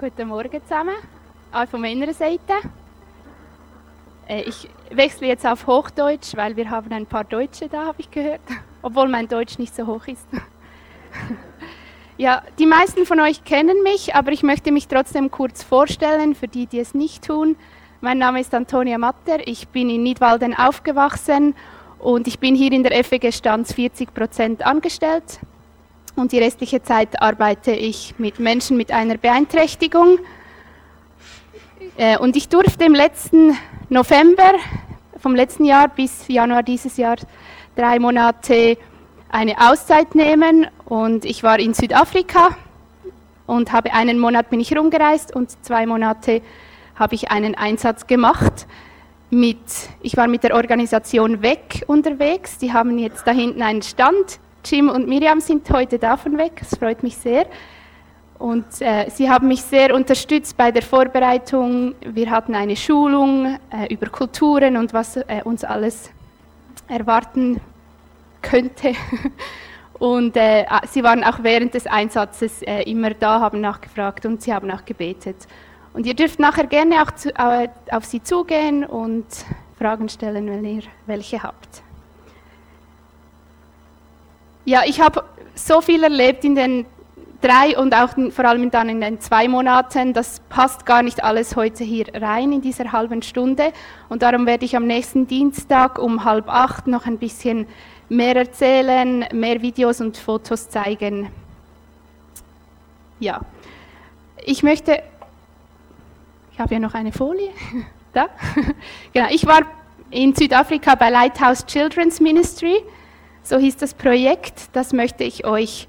Guten Morgen zusammen, auch von meiner Seite. Äh, ich wechsle jetzt auf Hochdeutsch, weil wir haben ein paar Deutsche da, habe ich gehört, obwohl mein Deutsch nicht so hoch ist. Ja, die meisten von euch kennen mich, aber ich möchte mich trotzdem kurz vorstellen, für die, die es nicht tun. Mein Name ist Antonia Matter, ich bin in Nidwalden aufgewachsen und ich bin hier in der FEG Stanz 40 Prozent angestellt und die restliche Zeit arbeite ich mit Menschen mit einer Beeinträchtigung. Äh, und ich durfte im letzten November, vom letzten Jahr bis Januar dieses Jahr, drei Monate eine Auszeit nehmen und ich war in Südafrika und habe einen Monat bin ich rumgereist und zwei Monate habe ich einen Einsatz gemacht. Mit, ich war mit der Organisation WEG unterwegs. Die haben jetzt da hinten einen Stand Jim und Miriam sind heute davon weg, es freut mich sehr. Und äh, sie haben mich sehr unterstützt bei der Vorbereitung. Wir hatten eine Schulung äh, über Kulturen und was äh, uns alles erwarten könnte. Und äh, sie waren auch während des Einsatzes äh, immer da, haben nachgefragt und sie haben auch gebetet. Und ihr dürft nachher gerne auch zu, äh, auf sie zugehen und Fragen stellen, wenn ihr welche habt. Ja, ich habe so viel erlebt in den drei und auch vor allem dann in den zwei Monaten. Das passt gar nicht alles heute hier rein in dieser halben Stunde. Und darum werde ich am nächsten Dienstag um halb acht noch ein bisschen mehr erzählen, mehr Videos und Fotos zeigen. Ja, ich möchte, ich habe ja noch eine Folie, da. genau, ich war in Südafrika bei Lighthouse Children's Ministry. So hieß das Projekt, das möchte ich euch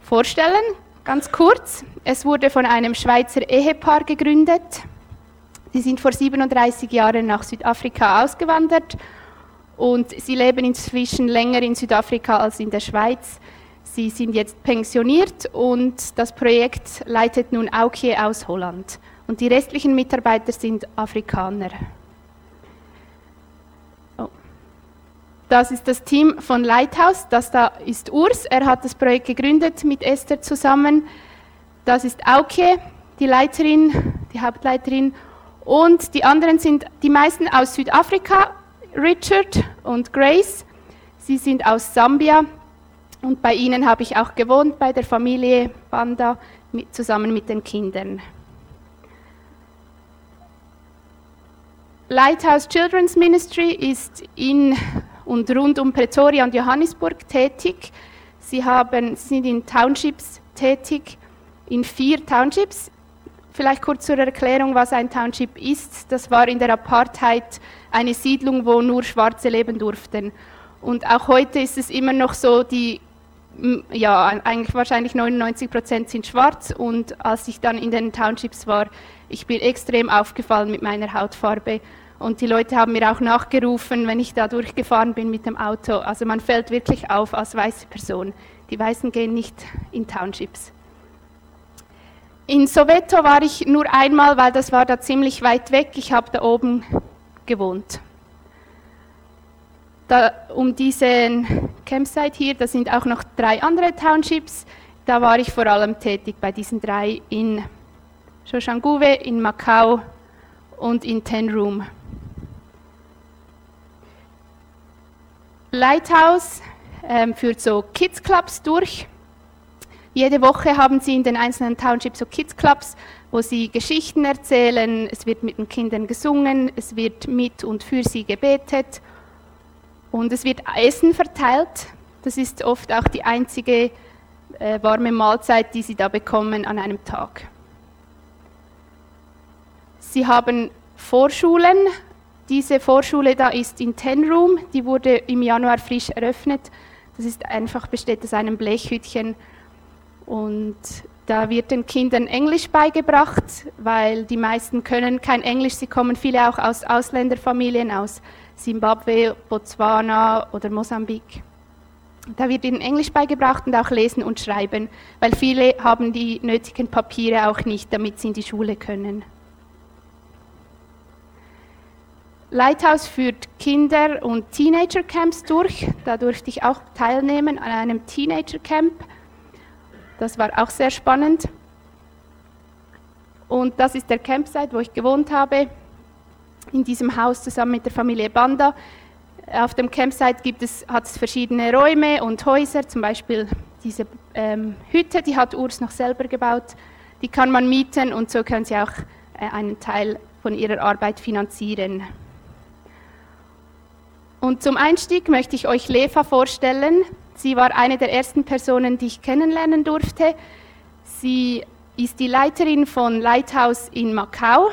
vorstellen, ganz kurz. Es wurde von einem Schweizer Ehepaar gegründet. Sie sind vor 37 Jahren nach Südafrika ausgewandert und sie leben inzwischen länger in Südafrika als in der Schweiz. Sie sind jetzt pensioniert und das Projekt leitet nun Aukie aus Holland. Und die restlichen Mitarbeiter sind Afrikaner. Das ist das Team von Lighthouse. Das da ist Urs. Er hat das Projekt gegründet mit Esther zusammen. Das ist Auke, die Leiterin, die Hauptleiterin. Und die anderen sind die meisten aus Südafrika, Richard und Grace. Sie sind aus Sambia. Und bei ihnen habe ich auch gewohnt, bei der Familie Banda, mit, zusammen mit den Kindern. Lighthouse Children's Ministry ist in und rund um Pretoria und Johannesburg tätig. Sie, haben, sind in Townships tätig, in vier Townships. Vielleicht kurz zur Erklärung, was ein Township ist. Das war in der Apartheid eine Siedlung, wo nur Schwarze leben durften. Und auch heute ist es immer noch so, die, ja, eigentlich wahrscheinlich 99 Prozent sind schwarz. Und als ich dann in den Townships war, ich bin extrem aufgefallen mit meiner Hautfarbe. Und die Leute haben mir auch nachgerufen, wenn ich da durchgefahren bin mit dem Auto. Also man fällt wirklich auf als weiße Person. Die Weißen gehen nicht in Townships. In Soweto war ich nur einmal, weil das war da ziemlich weit weg. Ich habe da oben gewohnt. Da, um diesen Campsite hier, da sind auch noch drei andere Townships. Da war ich vor allem tätig bei diesen drei in Shoshanguve, in Macau und in Tenroom. Lighthouse ähm, führt so Kids Clubs durch. Jede Woche haben sie in den einzelnen Townships so Kids Clubs, wo sie Geschichten erzählen, es wird mit den Kindern gesungen, es wird mit und für sie gebetet und es wird Essen verteilt. Das ist oft auch die einzige äh, warme Mahlzeit, die sie da bekommen an einem Tag. Sie haben Vorschulen, diese Vorschule da ist in Tenroom, die wurde im Januar frisch eröffnet. Das ist einfach besteht aus einem Blechhütchen und da wird den Kindern Englisch beigebracht, weil die meisten können kein Englisch. Sie kommen viele auch aus Ausländerfamilien aus Simbabwe, Botswana oder Mosambik. Da wird ihnen Englisch beigebracht und auch Lesen und Schreiben, weil viele haben die nötigen Papiere auch nicht, damit sie in die Schule können. Lighthouse führt Kinder- und Teenager-Camps durch. Da durfte ich auch teilnehmen an einem Teenager-Camp. Das war auch sehr spannend. Und das ist der Campsite, wo ich gewohnt habe, in diesem Haus zusammen mit der Familie Banda. Auf dem Campsite gibt es, hat es verschiedene Räume und Häuser, zum Beispiel diese ähm, Hütte, die hat Urs noch selber gebaut. Die kann man mieten und so können sie auch äh, einen Teil von ihrer Arbeit finanzieren. Und zum Einstieg möchte ich euch Leva vorstellen. Sie war eine der ersten Personen, die ich kennenlernen durfte. Sie ist die Leiterin von Lighthouse in Macau.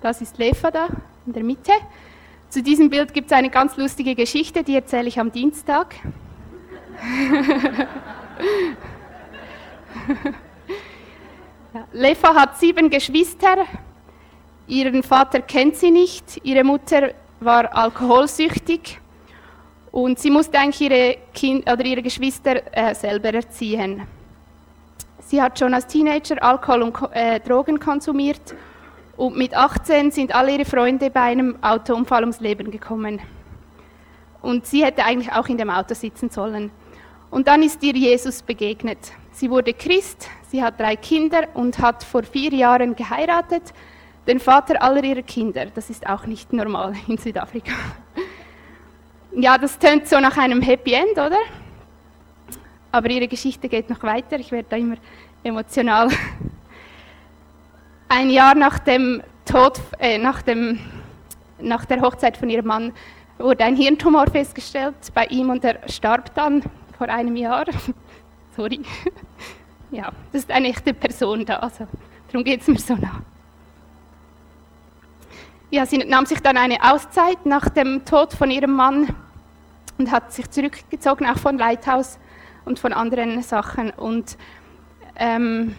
Das ist Leva da in der Mitte. Zu diesem Bild gibt es eine ganz lustige Geschichte, die erzähle ich am Dienstag. Leva hat sieben Geschwister. Ihren Vater kennt sie nicht. Ihre Mutter war alkoholsüchtig und sie musste eigentlich ihre, kind, oder ihre Geschwister äh, selber erziehen. Sie hat schon als Teenager Alkohol und äh, Drogen konsumiert und mit 18 sind alle ihre Freunde bei einem Autounfall ums Leben gekommen. Und sie hätte eigentlich auch in dem Auto sitzen sollen. Und dann ist ihr Jesus begegnet. Sie wurde Christ, sie hat drei Kinder und hat vor vier Jahren geheiratet, den Vater aller ihrer Kinder. Das ist auch nicht normal in Südafrika. Ja, das tönt so nach einem Happy End, oder? Aber ihre Geschichte geht noch weiter. Ich werde da immer emotional. Ein Jahr nach dem Tod, äh, nach, dem, nach der Hochzeit von ihrem Mann wurde ein Hirntumor festgestellt bei ihm und er starb dann vor einem Jahr. Sorry. Ja, das ist eine echte Person da, also darum geht es mir so nah. Ja, sie nahm sich dann eine Auszeit nach dem Tod von ihrem Mann und hat sich zurückgezogen, auch von Lighthouse und von anderen Sachen. Und ähm,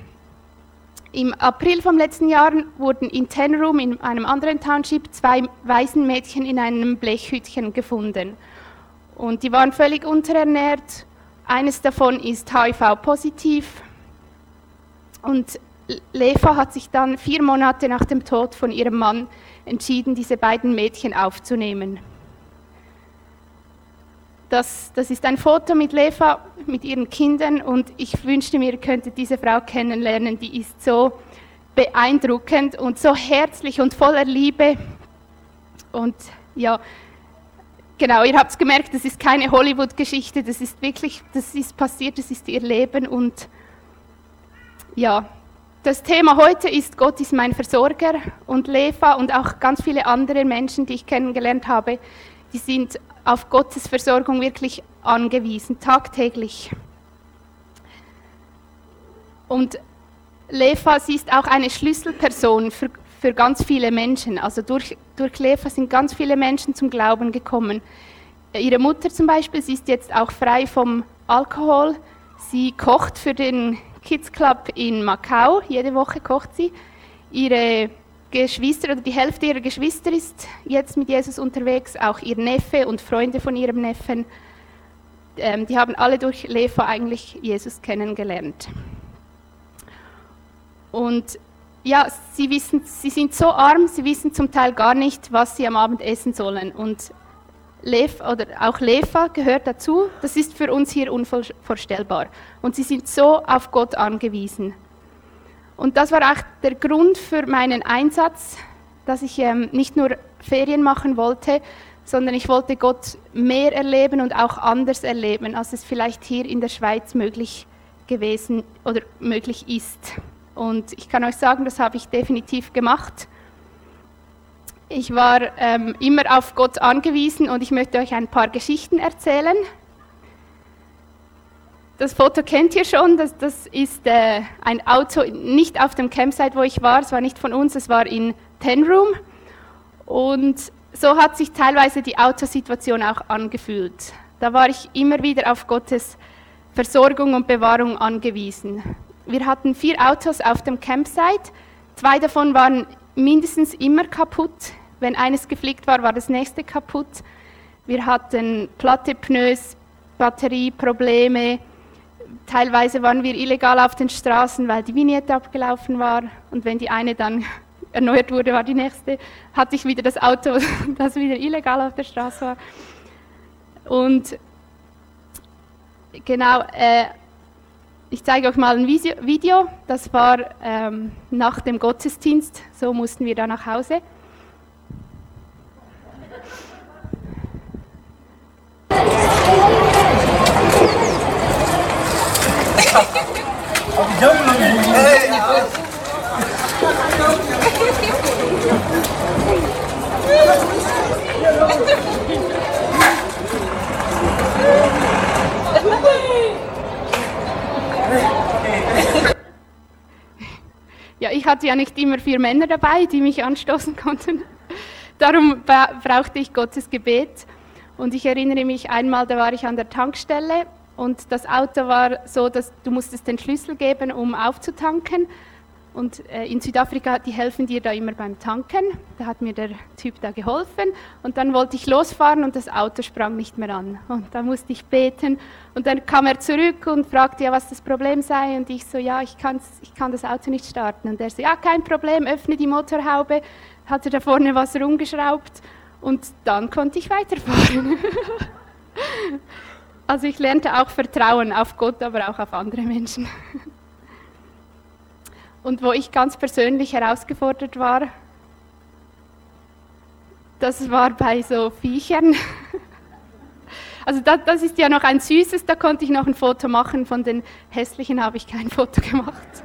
im April vom letzten Jahr wurden in Tenroom, in einem anderen Township, zwei Waisenmädchen in einem Blechhütchen gefunden. Und die waren völlig unterernährt. Eines davon ist HIV-positiv. Und Leva hat sich dann vier Monate nach dem Tod von ihrem Mann entschieden, diese beiden Mädchen aufzunehmen. Das, das ist ein Foto mit Leva, mit ihren Kindern und ich wünschte mir, ihr könntet diese Frau kennenlernen. Die ist so beeindruckend und so herzlich und voller Liebe. Und ja, genau, ihr habt es gemerkt, das ist keine Hollywood-Geschichte, das ist wirklich, das ist passiert, das ist ihr Leben und ja, das Thema heute ist Gott ist mein Versorger und Leva und auch ganz viele andere Menschen, die ich kennengelernt habe, die sind auf Gottes Versorgung wirklich angewiesen, tagtäglich. Und sie ist auch eine Schlüsselperson für, für ganz viele Menschen. Also durch, durch Lefa sind ganz viele Menschen zum Glauben gekommen. Ihre Mutter zum Beispiel, sie ist jetzt auch frei vom Alkohol. Sie kocht für den Kids Club in Macau, jede Woche kocht sie. Ihre Geschwister oder die Hälfte ihrer Geschwister ist jetzt mit Jesus unterwegs, auch ihr Neffe und Freunde von ihrem Neffen. Ähm, die haben alle durch Lefa eigentlich Jesus kennengelernt. Und ja, sie, wissen, sie sind so arm, sie wissen zum Teil gar nicht, was sie am Abend essen sollen. Und Lef, oder auch Lefa gehört dazu. Das ist für uns hier unvorstellbar. Und sie sind so auf Gott angewiesen. Und das war auch der Grund für meinen Einsatz, dass ich ähm, nicht nur Ferien machen wollte, sondern ich wollte Gott mehr erleben und auch anders erleben, als es vielleicht hier in der Schweiz möglich gewesen oder möglich ist. Und ich kann euch sagen, das habe ich definitiv gemacht. Ich war ähm, immer auf Gott angewiesen und ich möchte euch ein paar Geschichten erzählen. Das Foto kennt ihr schon, das, das ist äh, ein Auto, nicht auf dem Campsite, wo ich war, es war nicht von uns, es war in Tenroom. Und so hat sich teilweise die Autosituation auch angefühlt. Da war ich immer wieder auf Gottes Versorgung und Bewahrung angewiesen. Wir hatten vier Autos auf dem Campsite, zwei davon waren mindestens immer kaputt. Wenn eines geflickt war, war das nächste kaputt. Wir hatten platte Pneus, Batterieprobleme, teilweise waren wir illegal auf den Straßen, weil die Vignette abgelaufen war. Und wenn die eine dann erneuert wurde, war die nächste, hatte ich wieder das Auto, das wieder illegal auf der Straße war. Und genau, äh, ich zeige euch mal ein Video. Das war ähm, nach dem Gottesdienst. So mussten wir da nach Hause. Ja, ich hatte ja nicht immer vier Männer dabei, die mich anstoßen konnten. Darum brauchte ich Gottes Gebet. Und ich erinnere mich einmal, da war ich an der Tankstelle und das Auto war so, dass du musstest den Schlüssel geben, um aufzutanken. Und äh, in Südafrika, die helfen dir da immer beim Tanken. Da hat mir der Typ da geholfen. Und dann wollte ich losfahren und das Auto sprang nicht mehr an. Und da musste ich beten. Und dann kam er zurück und fragte ja, was das Problem sei. Und ich so, ja, ich, ich kann das Auto nicht starten. Und er so, ja, kein Problem, öffne die Motorhaube. Hatte da vorne was rumgeschraubt. Und dann konnte ich weiterfahren. also ich lernte auch Vertrauen auf Gott, aber auch auf andere Menschen. Und wo ich ganz persönlich herausgefordert war, das war bei so Viechern. Also das, das, ist ja noch ein süßes, da konnte ich noch ein Foto machen, von den hässlichen habe ich kein Foto gemacht.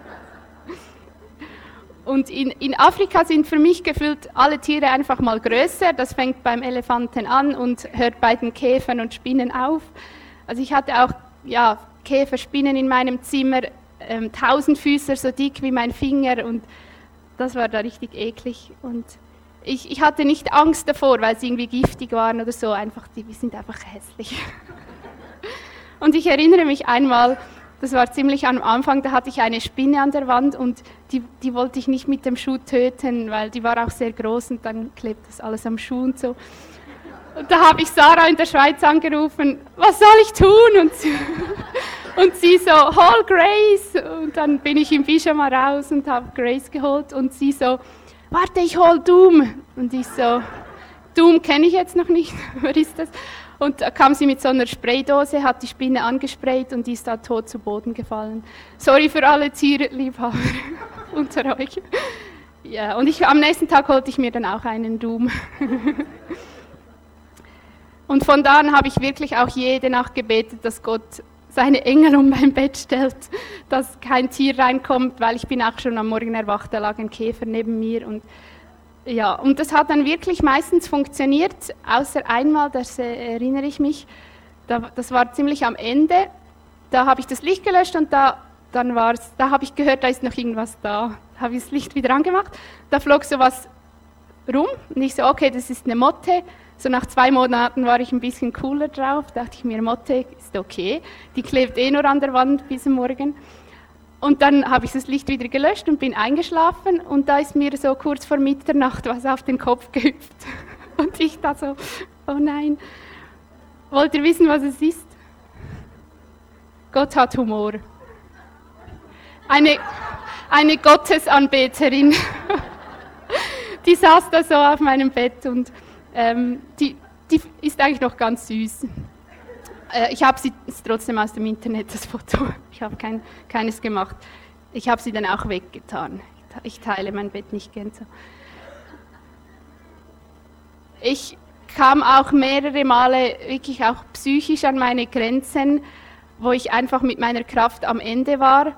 Und in, in Afrika sind für mich gefühlt alle Tiere einfach mal größer, das fängt beim Elefanten an und hört bei den Käfern und Spinnen auf. Also ich hatte auch ja, Käfer, Spinnen in meinem Zimmer, ähm, Tausendfüßer so dick wie mein Finger und das war da richtig eklig. Und ich, ich hatte nicht Angst davor, weil sie irgendwie giftig waren oder so, einfach, die, die sind einfach hässlich. und ich erinnere mich einmal, das war ziemlich am Anfang, da hatte ich eine Spinne an der Wand und die, die wollte ich nicht mit dem Schuh töten, weil die war auch sehr groß und dann klebt das alles am Schuh und so. Und da habe ich Sarah in der Schweiz angerufen, was soll ich tun? Und sie, und sie so, hol Grace. Und dann bin ich im Pyjama raus und habe Grace geholt. Und sie so, warte, ich hol Doom. Und ich so, Doom kenne ich jetzt noch nicht, wer ist das? Und da kam sie mit so einer Spraydose, hat die Spinne angesprayt und die ist da tot zu Boden gefallen. Sorry für alle Tierliebhaber unter euch. Ja, und ich, am nächsten Tag holte ich mir dann auch einen Doom. Und von da an habe ich wirklich auch jede Nacht gebetet, dass Gott seine Engel um mein Bett stellt, dass kein Tier reinkommt, weil ich bin auch schon am Morgen erwacht, da lag ein Käfer neben mir. Und ja, und das hat dann wirklich meistens funktioniert, außer einmal, das erinnere ich mich, das war ziemlich am Ende, da habe ich das Licht gelöscht und da, dann war's, da habe ich gehört, da ist noch irgendwas da, habe ich das Licht wieder angemacht, da flog sowas rum. Und ich so, okay, das ist eine Motte, so nach zwei Monaten war ich ein bisschen cooler drauf, dachte ich mir, Motte ist okay, die klebt eh nur an der Wand bis Morgen. Und dann habe ich das Licht wieder gelöscht und bin eingeschlafen und da ist mir so kurz vor Mitternacht was auf den Kopf gehüpft. Und ich da so, oh nein. Wollt ihr wissen, was es ist? Gott hat Humor. Eine, eine Gottesanbeterin. Die saß da so auf meinem Bett und ähm, die, die ist eigentlich noch ganz süß. Äh, ich habe sie trotzdem aus dem Internet, das Foto. Ich habe kein, keines gemacht. Ich habe sie dann auch weggetan. Ich teile mein Bett nicht gern so. Ich kam auch mehrere Male wirklich auch psychisch an meine Grenzen, wo ich einfach mit meiner Kraft am Ende war.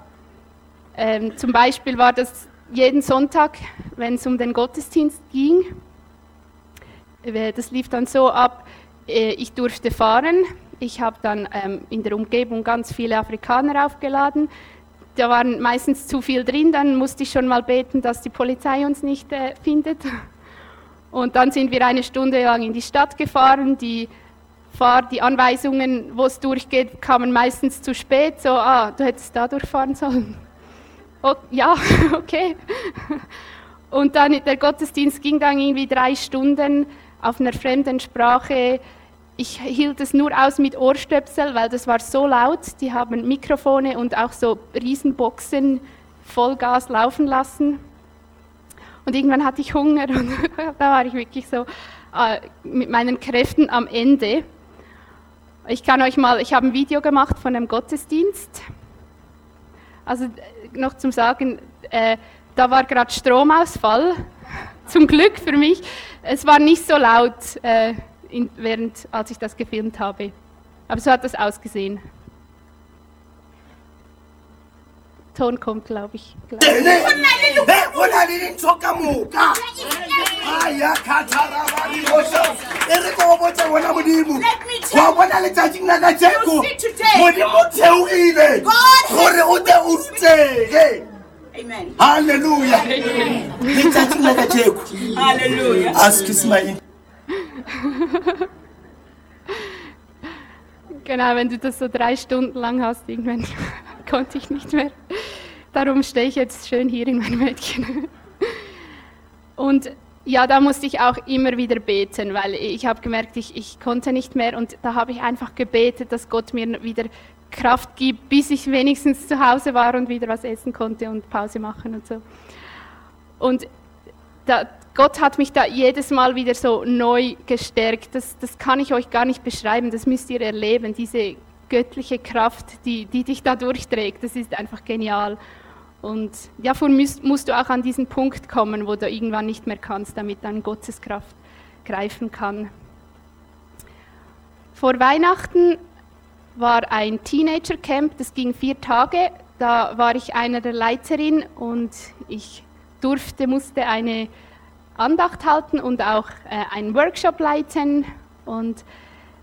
Ähm, zum Beispiel war das jeden Sonntag, wenn es um den Gottesdienst ging. Äh, das lief dann so ab, äh, ich durfte fahren. Ich habe dann ähm, in der Umgebung ganz viele Afrikaner aufgeladen. Da waren meistens zu viel drin, dann musste ich schon mal beten, dass die Polizei uns nicht äh, findet. Und dann sind wir eine Stunde lang in die Stadt gefahren. Die, Fahr die Anweisungen, wo es durchgeht, kamen meistens zu spät. So, ah, du hättest da durchfahren sollen. Oh, ja, okay. Und dann der Gottesdienst ging dann irgendwie drei Stunden auf einer fremden Sprache. Ich hielt es nur aus mit Ohrstöpsel, weil das war so laut. Die haben Mikrofone und auch so Riesenboxen Vollgas laufen lassen. Und irgendwann hatte ich Hunger und da war ich wirklich so äh, mit meinen Kräften am Ende. Ich kann euch mal, ich habe ein Video gemacht von einem Gottesdienst. Also äh, noch zum Sagen, äh, da war gerade Stromausfall, zum Glück für mich. Es war nicht so laut, äh, in, während, als ich das gefilmt habe. Aber so hat das ausgesehen. Ton kommt, glaube ich. Modimo wa bona letsatsing la ka jeko modimo theogile gore o te o rutege halleluja letsatsing la ka jeko askis my Genau, wenn du das so drei Stunden lang hast, irgendwann konnte ich nicht mehr. Darum stehe ich jetzt schön hier in meinem Mädchen. Und ja, da musste ich auch immer wieder beten, weil ich habe gemerkt, ich, ich konnte nicht mehr. Und da habe ich einfach gebetet, dass Gott mir wieder Kraft gibt, bis ich wenigstens zu Hause war und wieder was essen konnte und Pause machen und so. Und da, Gott hat mich da jedes Mal wieder so neu gestärkt. Das, das kann ich euch gar nicht beschreiben, das müsst ihr erleben, diese göttliche Kraft, die, die dich da durchträgt. Das ist einfach genial. Und ja, musst, musst du auch an diesen Punkt kommen, wo du irgendwann nicht mehr kannst, damit dann Gottes Kraft greifen kann. Vor Weihnachten war ein Teenager-Camp, das ging vier Tage. Da war ich einer der Leiterin und ich durfte, musste eine Andacht halten und auch äh, einen Workshop leiten. Und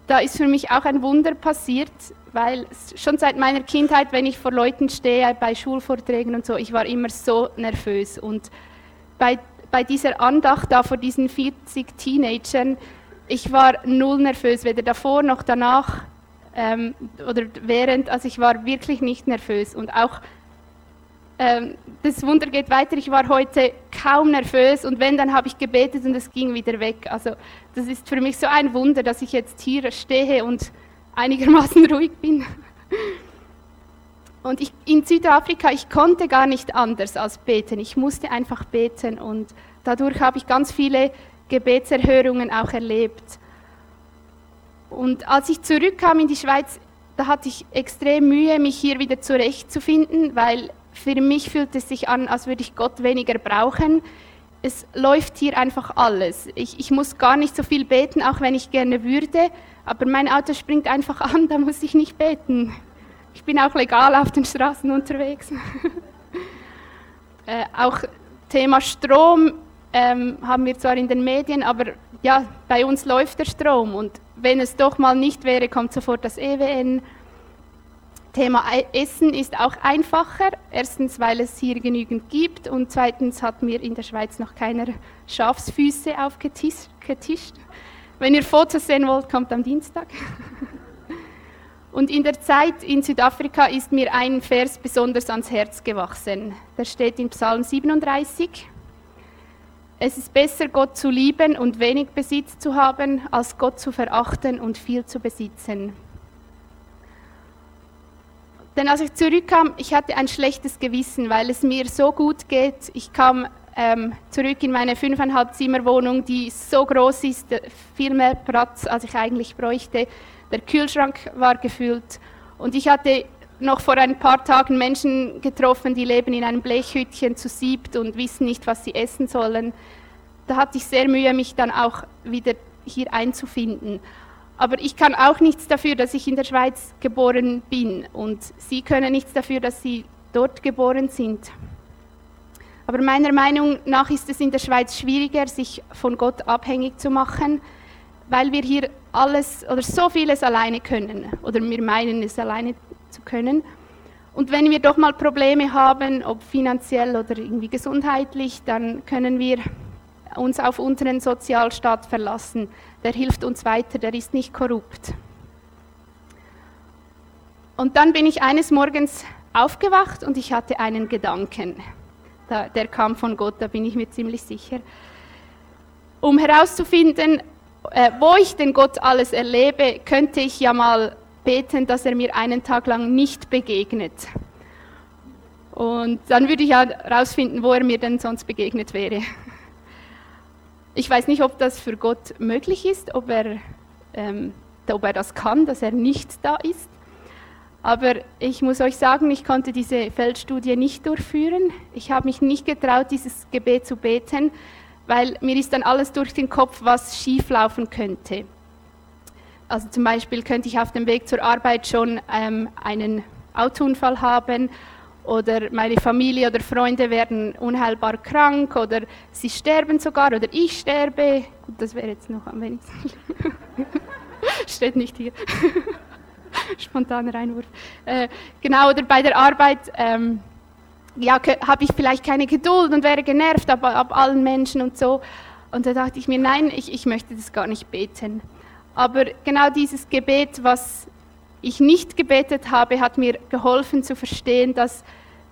da ist für mich auch ein Wunder passiert, weil schon seit meiner Kindheit, wenn ich vor Leuten stehe, bei Schulvorträgen und so, ich war immer so nervös. Und bei, bei dieser Andacht da vor diesen 40 Teenagern, ich war null nervös, weder davor noch danach ähm, oder während, also ich war wirklich nicht nervös. Und auch ähm, das Wunder geht weiter. Ich war heute kaum nervös und wenn, dann habe ich gebetet und es ging wieder weg. Also das ist für mich so ein Wunder, dass ich jetzt hier stehe und einigermaßen ruhig bin. Und ich, in Südafrika, ich konnte gar nicht anders als beten. Ich musste einfach beten und dadurch habe ich ganz viele Gebetserhörungen auch erlebt. Und als ich zurückkam in die Schweiz, da hatte ich extrem Mühe, mich hier wieder zurechtzufinden, weil für mich fühlt es sich an, als würde ich Gott weniger brauchen. Es läuft hier einfach alles. Ich, ich muss gar nicht so viel beten, auch wenn ich gerne würde, aber mein Auto springt einfach an, da muss ich nicht beten. Ich bin auch legal auf den Straßen unterwegs. äh, auch Thema Strom ähm, haben wir zwar in den Medien, aber ja, bei uns läuft der Strom und wenn es doch mal nicht wäre, kommt sofort das EWN Thema Essen ist auch einfacher. Erstens, weil es hier genügend gibt und zweitens hat mir in der Schweiz noch keiner Schafsfüße aufgetischt. Wenn ihr Fotos sehen wollt, kommt am Dienstag. Und in der Zeit in Südafrika ist mir ein Vers besonders ans Herz gewachsen. Der steht in Psalm 37. Es ist besser, Gott zu lieben und wenig Besitz zu haben, als Gott zu verachten und viel zu besitzen. Denn als ich zurückkam, ich hatte ein schlechtes Gewissen, weil es mir so gut geht. Ich kam ähm, zurück in meine fünfeinhalb Zimmer Wohnung, die so groß ist, viel mehr Platz, als ich eigentlich bräuchte. Der Kühlschrank war gefüllt und ich hatte noch vor ein paar Tagen Menschen getroffen, die leben in einem Blechhütchen zu siebt und wissen nicht, was sie essen sollen. Da hatte ich sehr Mühe, mich dann auch wieder hier einzufinden. Aber ich kann auch nichts dafür, dass ich in der Schweiz geboren bin und Sie können nichts dafür, dass Sie dort geboren sind. Aber meiner Meinung nach ist es in der Schweiz schwieriger, sich von Gott abhängig zu machen, weil wir hier alles oder so vieles alleine können oder wir meinen es alleine zu können. Und wenn wir doch mal Probleme haben, ob finanziell oder irgendwie gesundheitlich, dann können wir uns auf unseren Sozialstaat verlassen. Der hilft uns weiter, der ist nicht korrupt. Und dann bin ich eines Morgens aufgewacht und ich hatte einen Gedanken. Der kam von Gott, da bin ich mir ziemlich sicher. Um herauszufinden, äh, wo ich denn Gott alles erlebe, könnte ich ja mal beten, dass er mir einen Tag lang nicht begegnet. Und dann würde ich ja herausfinden, wo er mir denn sonst begegnet wäre. Ich weiß nicht, ob das für Gott möglich ist, ob er, ähm, ob er das kann, dass er nicht da ist. Aber ich muss euch sagen, ich konnte diese Feldstudie nicht durchführen. Ich habe mich nicht getraut, dieses Gebet zu beten, weil mir ist dann alles durch den Kopf, was schieflaufen könnte. Also zum Beispiel könnte ich auf dem Weg zur Arbeit schon ähm, einen Autounfall haben oder meine Familie oder Freunde werden unheilbar krank oder sie sterben sogar oder ich sterbe. Gut, das wäre jetzt noch am wenigsten. Steht nicht hier. Spontaner Einwurf. Äh, genau, oder bei der Arbeit ähm, ja, habe ich vielleicht keine Geduld und wäre genervt ab, ab allen Menschen und so. Und da dachte ich mir, nein, ich, ich möchte das gar nicht beten. Aber genau dieses Gebet, was ich nicht gebetet habe, hat mir geholfen zu verstehen, dass,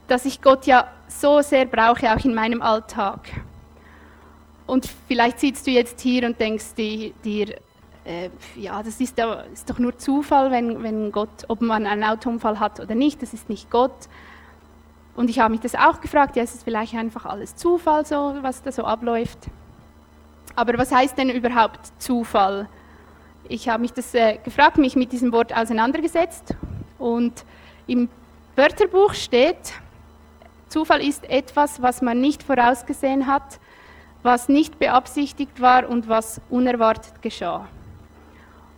dass ich Gott ja so sehr brauche, auch in meinem Alltag. Und vielleicht sitzt du jetzt hier und denkst dir, äh, ja, das ist, ist, doch nur Zufall, wenn, wenn Gott, ob man einen Autounfall hat oder nicht, das ist nicht Gott. Und ich habe mich das auch gefragt, ja, ist es vielleicht einfach alles Zufall, so, was da so abläuft. Aber was heißt denn überhaupt Zufall? Ich habe mich das äh, gefragt, mich mit diesem Wort auseinandergesetzt und im Wörterbuch steht, Zufall ist etwas, was man nicht vorausgesehen hat, was nicht beabsichtigt war und was unerwartet geschah.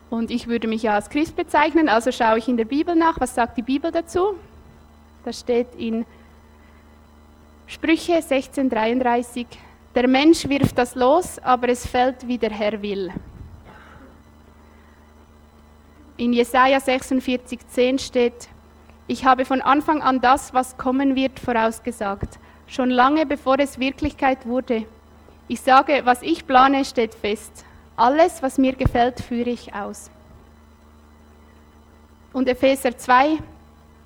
Und ich würde mich ja als Christ bezeichnen, also schaue ich in der Bibel nach, was sagt die Bibel dazu? Da steht in Sprüche 1633, der Mensch wirft das los, aber es fällt, wie der Herr will. In Jesaja 46,10 steht, ich habe von Anfang an das, was kommen wird, vorausgesagt, schon lange bevor es Wirklichkeit wurde. Ich sage, was ich plane, steht fest. Alles, was mir gefällt, führe ich aus. Und Epheser 2,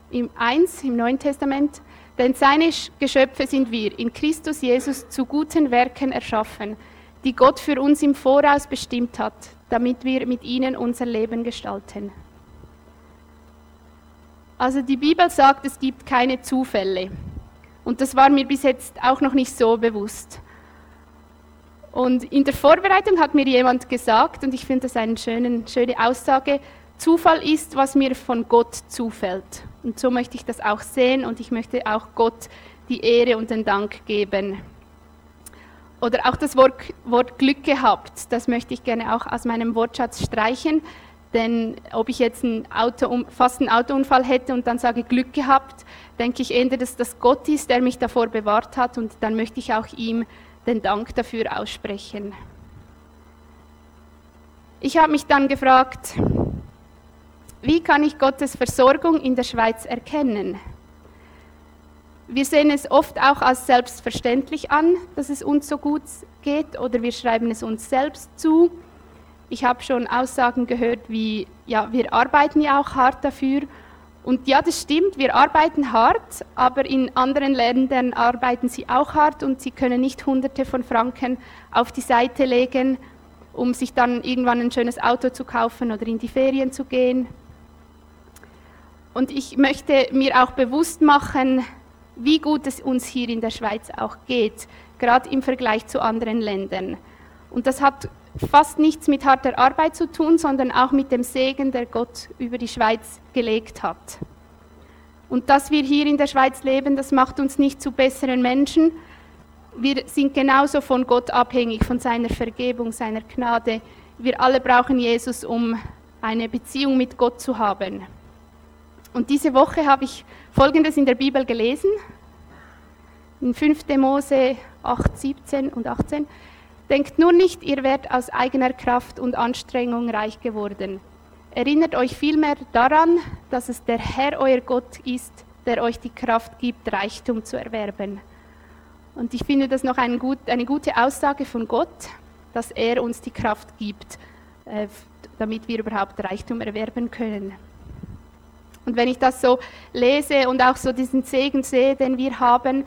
im 1 im Neuen Testament, denn seine Geschöpfe sind wir, in Christus Jesus zu guten Werken erschaffen, die Gott für uns im Voraus bestimmt hat, damit wir mit ihnen unser Leben gestalten. Also die Bibel sagt, es gibt keine Zufälle. Und das war mir bis jetzt auch noch nicht so bewusst. Und in der Vorbereitung hat mir jemand gesagt, und ich finde das eine schöne, schöne Aussage, Zufall ist, was mir von Gott zufällt. Und so möchte ich das auch sehen und ich möchte auch Gott die Ehre und den Dank geben. Oder auch das Wort, Wort Glück gehabt, das möchte ich gerne auch aus meinem Wortschatz streichen. Denn ob ich jetzt einen Auto, fast einen Autounfall hätte und dann sage Glück gehabt, denke ich eher, dass das Gott ist, der mich davor bewahrt hat und dann möchte ich auch ihm den Dank dafür aussprechen. Ich habe mich dann gefragt, wie kann ich Gottes Versorgung in der Schweiz erkennen? Wir sehen es oft auch als selbstverständlich an, dass es uns so gut geht oder wir schreiben es uns selbst zu. Ich habe schon Aussagen gehört wie, ja, wir arbeiten ja auch hart dafür und ja, das stimmt, wir arbeiten hart, aber in anderen Ländern arbeiten sie auch hart und sie können nicht Hunderte von Franken auf die Seite legen, um sich dann irgendwann ein schönes Auto zu kaufen oder in die Ferien zu gehen. Und ich möchte mir auch bewusst machen, wie gut es uns hier in der Schweiz auch geht, gerade im Vergleich zu anderen Ländern. Und das hat fast nichts mit harter Arbeit zu tun, sondern auch mit dem Segen, der Gott über die Schweiz gelegt hat. Und dass wir hier in der Schweiz leben, das macht uns nicht zu besseren Menschen. Wir sind genauso von Gott abhängig, von seiner Vergebung, seiner Gnade. Wir alle brauchen Jesus, um eine Beziehung mit Gott zu haben. Und diese Woche habe ich Folgendes in der Bibel gelesen. In 5. Mose 8, 17 und 18. Denkt nur nicht, ihr werdet aus eigener Kraft und Anstrengung reich geworden. Erinnert euch vielmehr daran, dass es der Herr euer Gott ist, der euch die Kraft gibt, Reichtum zu erwerben. Und ich finde das noch ein gut, eine gute Aussage von Gott, dass er uns die Kraft gibt, äh, damit wir überhaupt Reichtum erwerben können. Und wenn ich das so lese und auch so diesen Segen sehe, den wir haben,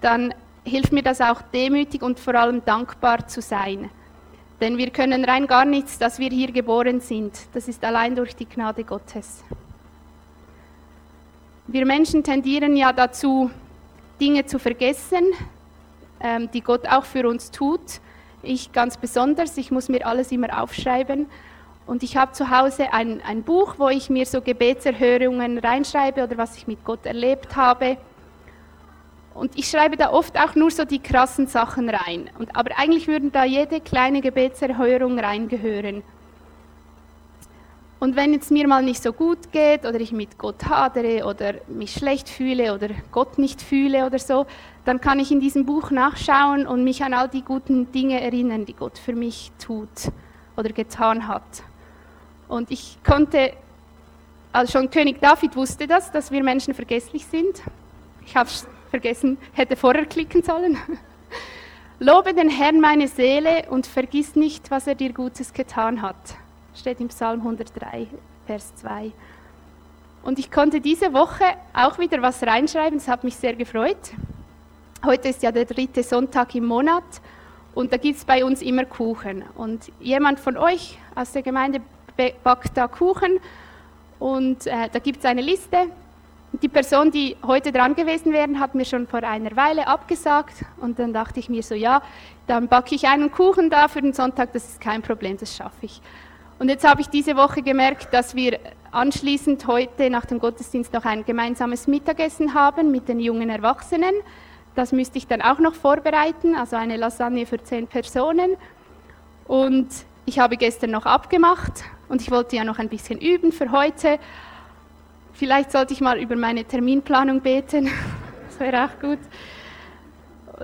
dann hilft mir das auch demütig und vor allem dankbar zu sein. Denn wir können rein gar nichts, dass wir hier geboren sind. Das ist allein durch die Gnade Gottes. Wir Menschen tendieren ja dazu, Dinge zu vergessen, ähm, die Gott auch für uns tut. Ich ganz besonders, ich muss mir alles immer aufschreiben. Und ich habe zu Hause ein, ein Buch, wo ich mir so Gebetserhörungen reinschreibe oder was ich mit Gott erlebt habe. Und ich schreibe da oft auch nur so die krassen Sachen rein. Und, aber eigentlich würden da jede kleine Gebetserhörung reingehören. Und wenn es mir mal nicht so gut geht oder ich mit Gott hadere oder mich schlecht fühle oder Gott nicht fühle oder so, dann kann ich in diesem Buch nachschauen und mich an all die guten Dinge erinnern, die Gott für mich tut oder getan hat. Und ich konnte, also schon König David wusste das, dass wir Menschen vergesslich sind. Ich habe es vergessen, hätte vorher klicken sollen. Lobe den Herrn meine Seele und vergiss nicht, was er dir Gutes getan hat. Steht im Psalm 103, Vers 2. Und ich konnte diese Woche auch wieder was reinschreiben, das hat mich sehr gefreut. Heute ist ja der dritte Sonntag im Monat und da gibt es bei uns immer Kuchen. Und jemand von euch aus der Gemeinde backt da Kuchen und äh, da gibt es eine Liste. Die Person, die heute dran gewesen wäre, hat mir schon vor einer Weile abgesagt und dann dachte ich mir so, ja, dann backe ich einen Kuchen da für den Sonntag, das ist kein Problem, das schaffe ich. Und jetzt habe ich diese Woche gemerkt, dass wir anschließend heute nach dem Gottesdienst noch ein gemeinsames Mittagessen haben mit den jungen Erwachsenen. Das müsste ich dann auch noch vorbereiten, also eine Lasagne für zehn Personen. Und ich habe gestern noch abgemacht und ich wollte ja noch ein bisschen üben für heute. Vielleicht sollte ich mal über meine Terminplanung beten. Das wäre auch gut.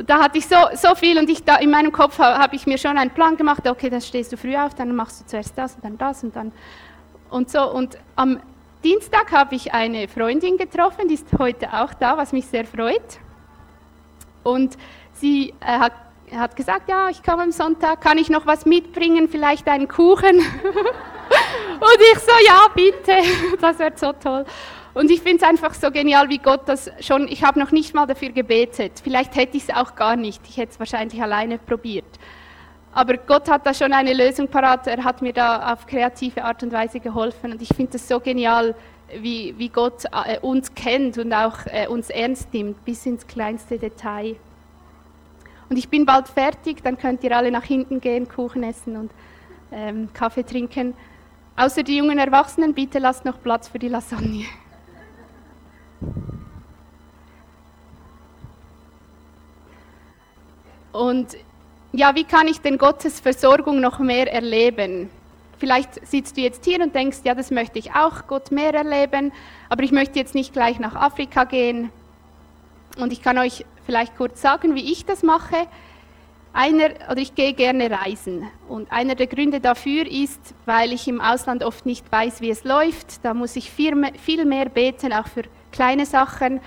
Da hatte ich so, so viel und ich da in meinem Kopf habe ich mir schon einen Plan gemacht. Okay, dann stehst du früh auf, dann machst du zuerst das und dann das und dann und so. Und am Dienstag habe ich eine Freundin getroffen, die ist heute auch da, was mich sehr freut. Und sie äh, hat hat gesagt, ja, ich komme am Sonntag, kann ich noch was mitbringen, vielleicht einen Kuchen? und ich so, ja, bitte, das wäre so toll. Und ich finde es einfach so genial, wie Gott das schon, ich habe noch nicht mal dafür gebetet, vielleicht hätte ich es auch gar nicht, ich hätte es wahrscheinlich alleine probiert. Aber Gott hat da schon eine Lösung parat, er hat mir da auf kreative Art und Weise geholfen und ich finde es so genial, wie, wie Gott äh, uns kennt und auch äh, uns ernst nimmt, bis ins kleinste Detail. Und ich bin bald fertig, dann könnt ihr alle nach hinten gehen, Kuchen essen und ähm, Kaffee trinken. Außer die jungen Erwachsenen, bitte lasst noch Platz für die Lasagne. Und ja, wie kann ich denn Gottes Versorgung noch mehr erleben? Vielleicht sitzt du jetzt hier und denkst, ja, das möchte ich auch, Gott mehr erleben, aber ich möchte jetzt nicht gleich nach Afrika gehen. Und ich kann euch vielleicht kurz sagen, wie ich das mache. Einer, oder ich gehe gerne reisen. Und einer der Gründe dafür ist, weil ich im Ausland oft nicht weiß, wie es läuft. Da muss ich viel mehr beten, auch für kleine Sachen.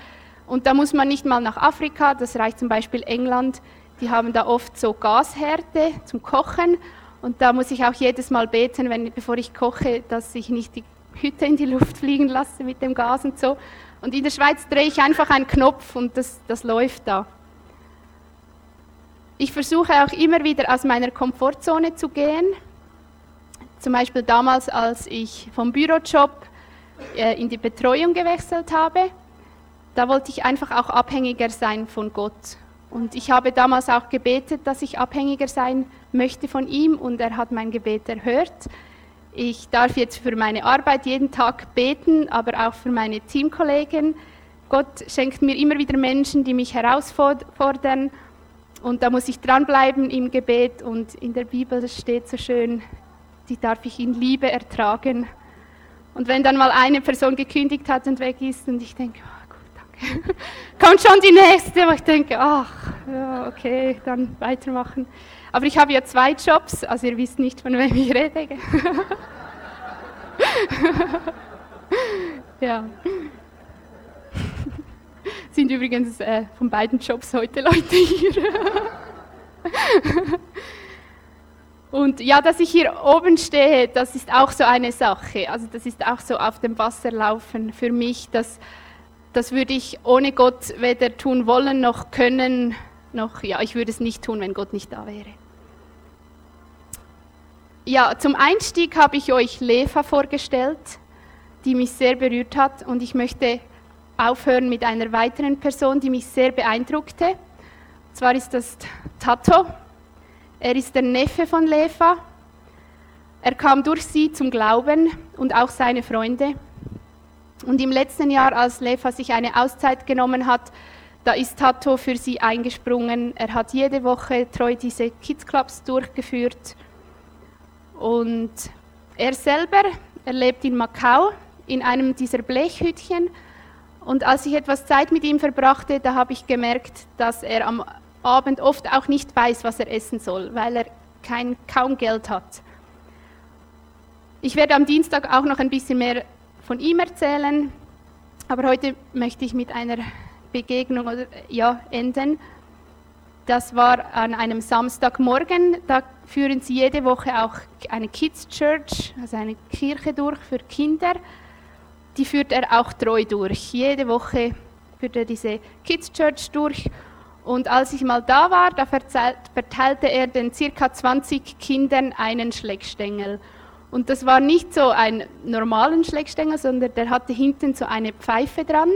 Und da muss man nicht mal nach Afrika, das reicht zum Beispiel England. Die haben da oft so Gashärte zum Kochen. Und da muss ich auch jedes Mal beten, wenn, bevor ich koche, dass ich nicht die Hütte in die Luft fliegen lasse mit dem Gas und so. Und in der Schweiz drehe ich einfach einen Knopf und das, das läuft da. Ich versuche auch immer wieder aus meiner Komfortzone zu gehen. Zum Beispiel damals, als ich vom Bürojob äh, in die Betreuung gewechselt habe, da wollte ich einfach auch abhängiger sein von Gott. Und ich habe damals auch gebetet, dass ich abhängiger sein möchte von ihm und er hat mein Gebet erhört. Ich darf jetzt für meine Arbeit jeden Tag beten, aber auch für meine Teamkollegen. Gott schenkt mir immer wieder Menschen, die mich herausfordern. Und da muss ich dranbleiben im Gebet. Und in der Bibel steht so schön, die darf ich in Liebe ertragen. Und wenn dann mal eine Person gekündigt hat und weg ist und ich denke, oh, gut, danke, kommt schon die nächste, wo ich denke, ach, ja, okay, dann weitermachen. Aber ich habe ja zwei Jobs, also ihr wisst nicht, von wem ich rede. ja. Sind übrigens äh, von beiden Jobs heute Leute hier. Und ja, dass ich hier oben stehe, das ist auch so eine Sache. Also das ist auch so auf dem Wasser laufen für mich. Das, das würde ich ohne Gott weder tun wollen noch können, noch, ja, ich würde es nicht tun, wenn Gott nicht da wäre. Ja, zum Einstieg habe ich euch Leva vorgestellt, die mich sehr berührt hat und ich möchte aufhören mit einer weiteren Person, die mich sehr beeindruckte. Und zwar ist das Tato. Er ist der Neffe von Leva. Er kam durch sie zum Glauben und auch seine Freunde. Und im letzten Jahr, als Leva sich eine Auszeit genommen hat, da ist Tato für sie eingesprungen. Er hat jede Woche treu diese Kids Clubs durchgeführt. Und er selber, er lebt in Macau in einem dieser Blechhütchen. Und als ich etwas Zeit mit ihm verbrachte, da habe ich gemerkt, dass er am Abend oft auch nicht weiß, was er essen soll, weil er kein, kaum Geld hat. Ich werde am Dienstag auch noch ein bisschen mehr von ihm erzählen, aber heute möchte ich mit einer Begegnung ja, enden. Das war an einem Samstagmorgen. Da führen sie jede Woche auch eine Kids Church, also eine Kirche durch für Kinder. Die führt er auch treu durch. Jede Woche führt er diese Kids Church durch. Und als ich mal da war, da verteilte er den circa 20 Kindern einen Schleckstängel. Und das war nicht so ein normalen Schlägstängel, sondern der hatte hinten so eine Pfeife dran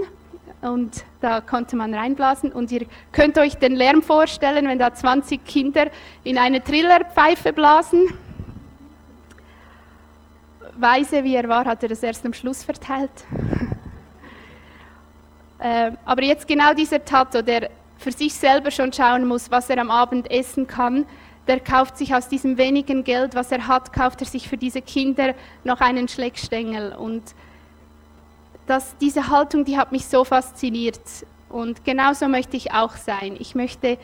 und da konnte man reinblasen. Und ihr könnt euch den Lärm vorstellen, wenn da 20 Kinder in eine Trillerpfeife blasen. Weise wie er war, hat er das erst am Schluss verteilt. äh, aber jetzt genau dieser Tato, der für sich selber schon schauen muss, was er am Abend essen kann, der kauft sich aus diesem wenigen Geld, was er hat, kauft er sich für diese Kinder noch einen Schleckstängel. Und das, diese Haltung, die hat mich so fasziniert. Und genauso möchte ich auch sein. Ich möchte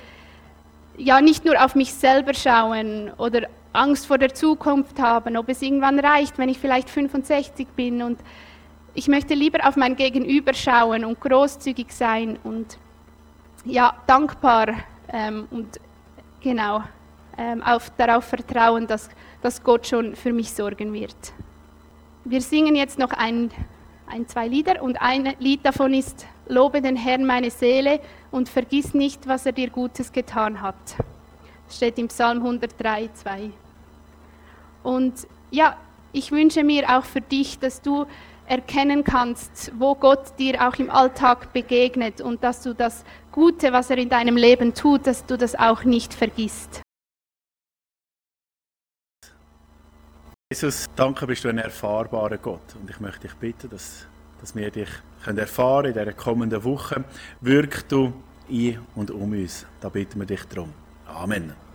ja nicht nur auf mich selber schauen oder Angst vor der Zukunft haben, ob es irgendwann reicht, wenn ich vielleicht 65 bin. Und ich möchte lieber auf mein Gegenüber schauen und großzügig sein und ja, dankbar ähm, und genau ähm, auf, darauf vertrauen, dass, dass Gott schon für mich sorgen wird. Wir singen jetzt noch ein, ein, zwei Lieder und ein Lied davon ist Lobe den Herrn meine Seele und vergiss nicht, was er dir Gutes getan hat. Das steht im Psalm 103, 2. Und ja, ich wünsche mir auch für dich, dass du erkennen kannst, wo Gott dir auch im Alltag begegnet und dass du das Gute, was er in deinem Leben tut, dass du das auch nicht vergisst. Jesus, danke bist du ein erfahrbarer Gott. Und ich möchte dich bitten, dass, dass wir dich können erfahren in dieser kommenden Woche. Wirk du in und um uns. Da bitten wir dich darum. Amen.